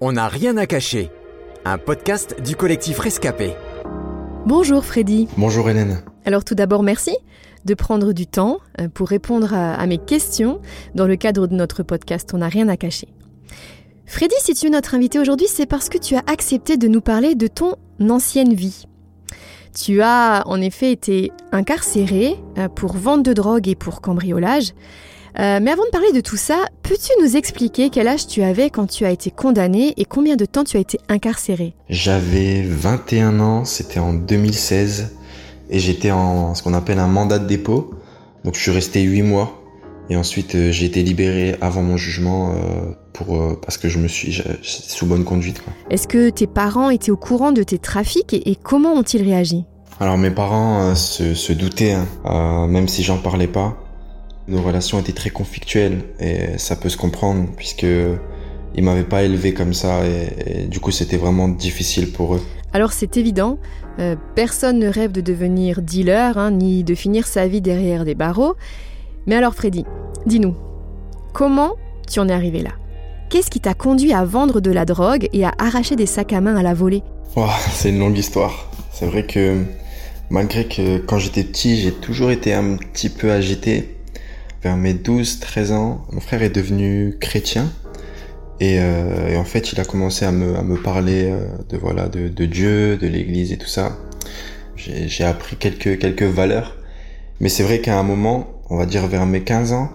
On n'a rien à cacher. Un podcast du collectif Rescapé. Bonjour Freddy. Bonjour Hélène. Alors tout d'abord merci de prendre du temps euh, pour répondre à, à mes questions dans le cadre de notre podcast On n'a rien à cacher. Freddy, si tu es notre invité aujourd'hui, c'est parce que tu as accepté de nous parler de ton ancienne vie. Tu as en effet été incarcéré euh, pour vente de drogue et pour cambriolage. Euh, mais avant de parler de tout ça, peux-tu nous expliquer quel âge tu avais quand tu as été condamné et combien de temps tu as été incarcéré J'avais 21 ans, c'était en 2016, et j'étais en ce qu'on appelle un mandat de dépôt. Donc je suis resté 8 mois, et ensuite euh, j'ai été libéré avant mon jugement euh, pour, parce que je me suis sous bonne conduite. Est-ce que tes parents étaient au courant de tes trafics et, et comment ont-ils réagi? Alors mes parents euh, se, se doutaient, hein, euh, même si j'en parlais pas. Nos relations étaient très conflictuelles et ça peut se comprendre puisque ils m'avaient pas élevé comme ça et, et du coup c'était vraiment difficile pour eux. Alors c'est évident, euh, personne ne rêve de devenir dealer, hein, ni de finir sa vie derrière des barreaux. Mais alors Freddy, dis-nous, comment tu en es arrivé là? Qu'est-ce qui t'a conduit à vendre de la drogue et à arracher des sacs à main à la volée? C'est une longue histoire. C'est vrai que malgré que quand j'étais petit, j'ai toujours été un petit peu agité. Vers mes 12-13 ans, mon frère est devenu chrétien. Et, euh, et en fait, il a commencé à me, à me parler euh, de voilà de, de Dieu, de l'Église et tout ça. J'ai appris quelques quelques valeurs. Mais c'est vrai qu'à un moment, on va dire vers mes 15 ans,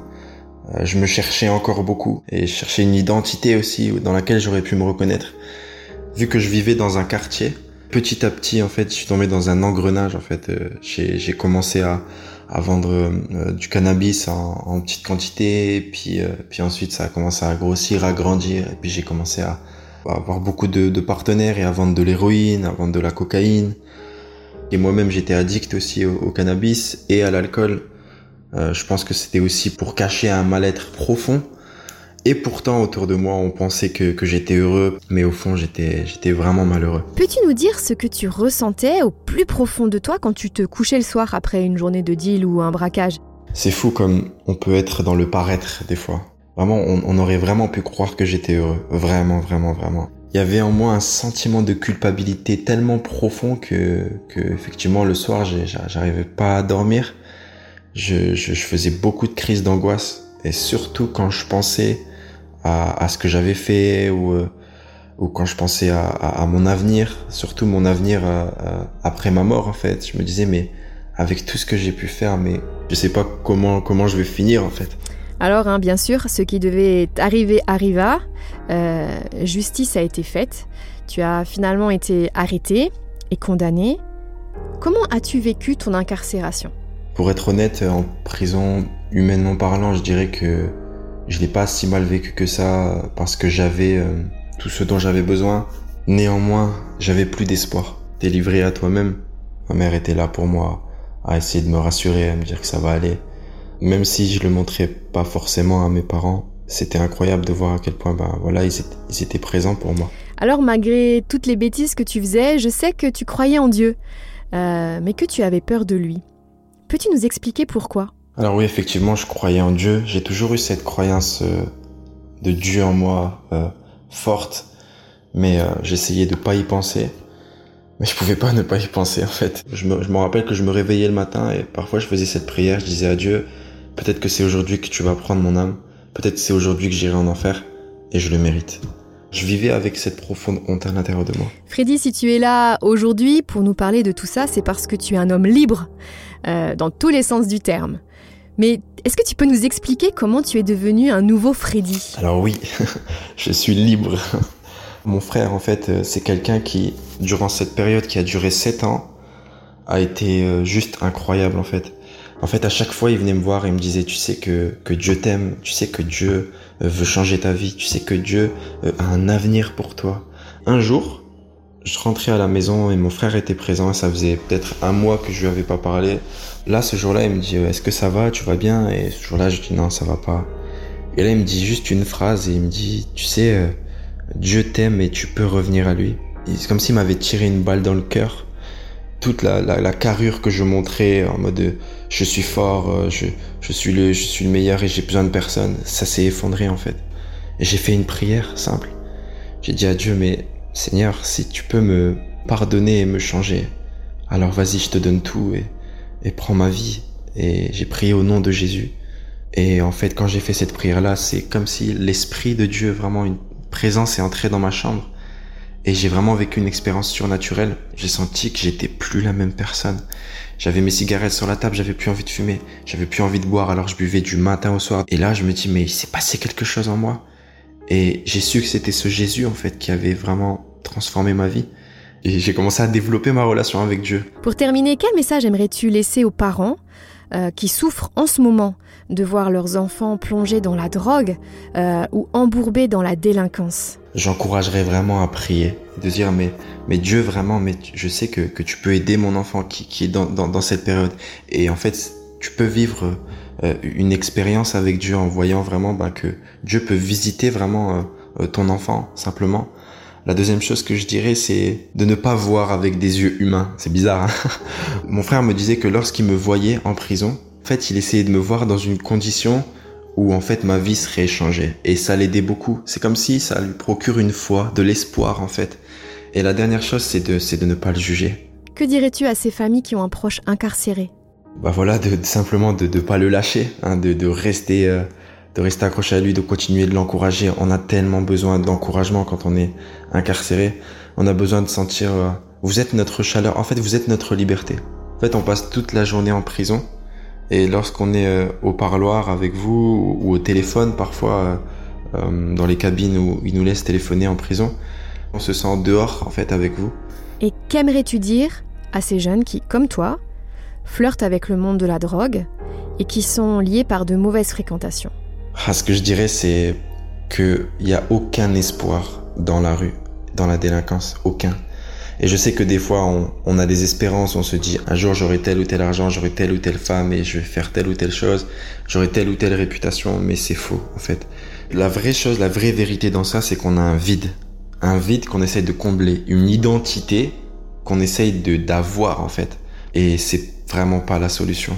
euh, je me cherchais encore beaucoup et je cherchais une identité aussi dans laquelle j'aurais pu me reconnaître. Vu que je vivais dans un quartier, petit à petit en fait, je suis tombé dans un engrenage en fait. Euh, j'ai commencé à, à vendre euh, du cannabis en, en petite quantité, puis euh, puis ensuite ça a commencé à grossir, à grandir, et puis j'ai commencé à, à avoir beaucoup de, de partenaires et à vendre de l'héroïne, à vendre de la cocaïne. Et moi-même j'étais addict aussi au, au cannabis et à l'alcool. Euh, je pense que c'était aussi pour cacher un mal-être profond. Et pourtant, autour de moi, on pensait que, que j'étais heureux, mais au fond, j'étais, j'étais vraiment malheureux. Peux-tu nous dire ce que tu ressentais au plus profond de toi quand tu te couchais le soir après une journée de deal ou un braquage? C'est fou comme on peut être dans le paraître des fois. Vraiment, on, on aurait vraiment pu croire que j'étais heureux. Vraiment, vraiment, vraiment. Il y avait en moi un sentiment de culpabilité tellement profond que, que effectivement, le soir, j'arrivais pas à dormir. Je, je, je faisais beaucoup de crises d'angoisse. Et surtout quand je pensais à, à ce que j'avais fait ou, euh, ou quand je pensais à, à, à mon avenir, surtout mon avenir euh, euh, après ma mort en fait. Je me disais mais avec tout ce que j'ai pu faire, mais je sais pas comment comment je vais finir en fait. Alors, hein, bien sûr, ce qui devait arriver arriva. Euh, justice a été faite. Tu as finalement été arrêté et condamné. Comment as-tu vécu ton incarcération? Pour être honnête, en prison, humainement parlant, je dirais que je l'ai pas si mal vécu que ça parce que j'avais euh, tout ce dont j'avais besoin. Néanmoins, j'avais plus d'espoir. T'es livré à toi-même. Ma mère était là pour moi, à essayer de me rassurer, à me dire que ça va aller. Même si je le montrais pas forcément à mes parents, c'était incroyable de voir à quel point, ben voilà, ils étaient, ils étaient présents pour moi. Alors, malgré toutes les bêtises que tu faisais, je sais que tu croyais en Dieu, euh, mais que tu avais peur de lui. Peux-tu nous expliquer pourquoi? Alors oui, effectivement, je croyais en Dieu. J'ai toujours eu cette croyance euh, de Dieu en moi euh, forte, mais euh, j'essayais de pas y penser. Mais je pouvais pas ne pas y penser en fait. Je me, je me rappelle que je me réveillais le matin et parfois je faisais cette prière. Je disais à Dieu, peut-être que c'est aujourd'hui que tu vas prendre mon âme. Peut-être c'est aujourd'hui que j'irai en enfer et je le mérite. Je vivais avec cette profonde honte à l'intérieur de moi. Freddy, si tu es là aujourd'hui pour nous parler de tout ça, c'est parce que tu es un homme libre, dans tous les sens du terme. Mais est-ce que tu peux nous expliquer comment tu es devenu un nouveau Freddy? Alors oui, je suis libre. Mon frère, en fait, euh, c'est quelqu'un qui, durant cette période qui a duré 7 ans, a été euh, juste incroyable, en fait. En fait, à chaque fois, il venait me voir et me disait, tu sais que, que Dieu t'aime, tu sais que Dieu euh, veut changer ta vie, tu sais que Dieu a un avenir pour toi. Un jour, je rentrais à la maison et mon frère était présent ça faisait peut-être un mois que je lui avais pas parlé. Là, ce jour-là, il me dit, euh, est-ce que ça va, tu vas bien? Et ce jour-là, je dis, non, ça va pas. Et là, il me dit juste une phrase et il me dit, tu sais, euh, Dieu t'aime et tu peux revenir à lui. C'est comme s'il m'avait tiré une balle dans le cœur. Toute la, la, la carrure que je montrais en mode euh, je suis fort, je, je, suis le, je suis le meilleur et j'ai besoin de personne, ça s'est effondré en fait. Et j'ai fait une prière simple. J'ai dit à Dieu, mais Seigneur, si tu peux me pardonner et me changer, alors vas-y, je te donne tout et, et prends ma vie. Et j'ai prié au nom de Jésus. Et en fait, quand j'ai fait cette prière-là, c'est comme si l'Esprit de Dieu, vraiment une présence est entrée dans ma chambre. Et j'ai vraiment vécu une expérience surnaturelle. J'ai senti que j'étais plus la même personne. J'avais mes cigarettes sur la table, j'avais plus envie de fumer, j'avais plus envie de boire, alors je buvais du matin au soir. Et là, je me dis, mais il s'est passé quelque chose en moi. Et j'ai su que c'était ce Jésus, en fait, qui avait vraiment transformé ma vie. Et j'ai commencé à développer ma relation avec Dieu. Pour terminer, quel message aimerais-tu laisser aux parents euh, qui souffrent en ce moment de voir leurs enfants plongés dans la drogue euh, ou embourbés dans la délinquance? J'encouragerais vraiment à prier, de dire mais, mais Dieu vraiment, mais je sais que, que tu peux aider mon enfant qui, qui est dans, dans, dans cette période. Et en fait, tu peux vivre une expérience avec Dieu en voyant vraiment bah, que Dieu peut visiter vraiment euh, ton enfant simplement. La deuxième chose que je dirais, c'est de ne pas voir avec des yeux humains. C'est bizarre. Hein Mon frère me disait que lorsqu'il me voyait en prison, en fait, il essayait de me voir dans une condition où en fait ma vie serait échangée. Et ça l'aidait beaucoup. C'est comme si ça lui procure une foi, de l'espoir en fait. Et la dernière chose, c'est de, c'est de ne pas le juger. Que dirais-tu à ces familles qui ont un proche incarcéré? Bah voilà, de, simplement de ne pas le lâcher, hein, de, rester... Euh, de rester accroché à lui, de continuer de l'encourager. On a tellement besoin d'encouragement quand on est incarcéré. On a besoin de sentir, euh, vous êtes notre chaleur. En fait, vous êtes notre liberté. En fait, on passe toute la journée en prison. Et lorsqu'on est euh, au parloir avec vous ou au téléphone, parfois dans les cabines où ils nous laissent téléphoner en prison, on se sent dehors en fait avec vous. Et qu'aimerais-tu dire à ces jeunes qui, comme toi, flirtent avec le monde de la drogue et qui sont liés par de mauvaises fréquentations ah, ce que je dirais, c'est qu'il n'y a aucun espoir dans la rue, dans la délinquance, aucun. Et je sais que des fois, on, a des espérances, on se dit, un jour j'aurai tel ou tel argent, j'aurai telle ou telle femme et je vais faire telle ou telle chose, j'aurai telle ou telle réputation, mais c'est faux, en fait. La vraie chose, la vraie vérité dans ça, c'est qu'on a un vide. Un vide qu'on essaye de combler, une identité qu'on essaye d'avoir, en fait. Et c'est vraiment pas la solution.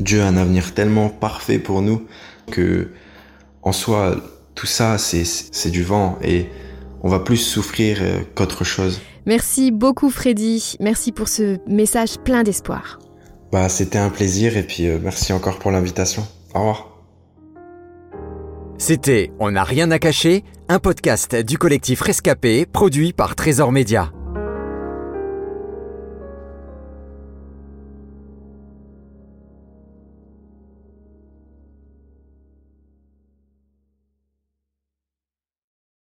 Dieu a un avenir tellement parfait pour nous que en soi, tout ça, c'est du vent et on va plus souffrir euh, qu'autre chose. Merci beaucoup Freddy, merci pour ce message plein d'espoir. Bah, c'était un plaisir et puis euh, merci encore pour l'invitation. Au revoir. C'était On n'a rien à cacher, un podcast du collectif Rescapé produit par Trésor Média.